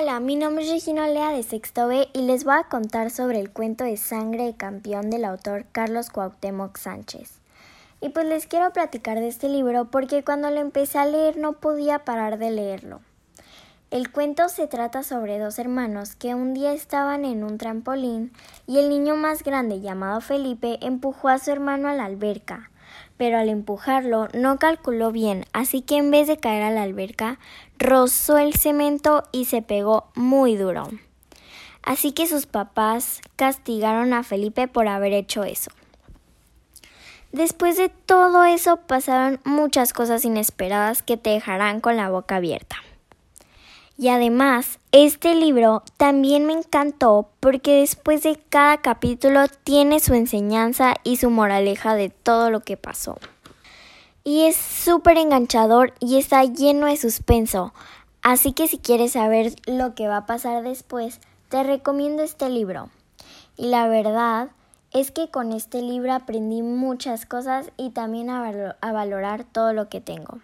Hola, mi nombre es Regina Lea de Sexto B y les voy a contar sobre el cuento de Sangre de Campeón del autor Carlos Cuauhtémoc Sánchez. Y pues les quiero platicar de este libro porque cuando lo empecé a leer no podía parar de leerlo. El cuento se trata sobre dos hermanos que un día estaban en un trampolín y el niño más grande llamado Felipe empujó a su hermano a la alberca pero al empujarlo no calculó bien, así que en vez de caer a la alberca, rozó el cemento y se pegó muy duro. Así que sus papás castigaron a Felipe por haber hecho eso. Después de todo eso pasaron muchas cosas inesperadas que te dejarán con la boca abierta. Y además, este libro también me encantó porque después de cada capítulo tiene su enseñanza y su moraleja de todo lo que pasó. Y es súper enganchador y está lleno de suspenso. Así que si quieres saber lo que va a pasar después, te recomiendo este libro. Y la verdad es que con este libro aprendí muchas cosas y también a, valorar todo lo que tengo.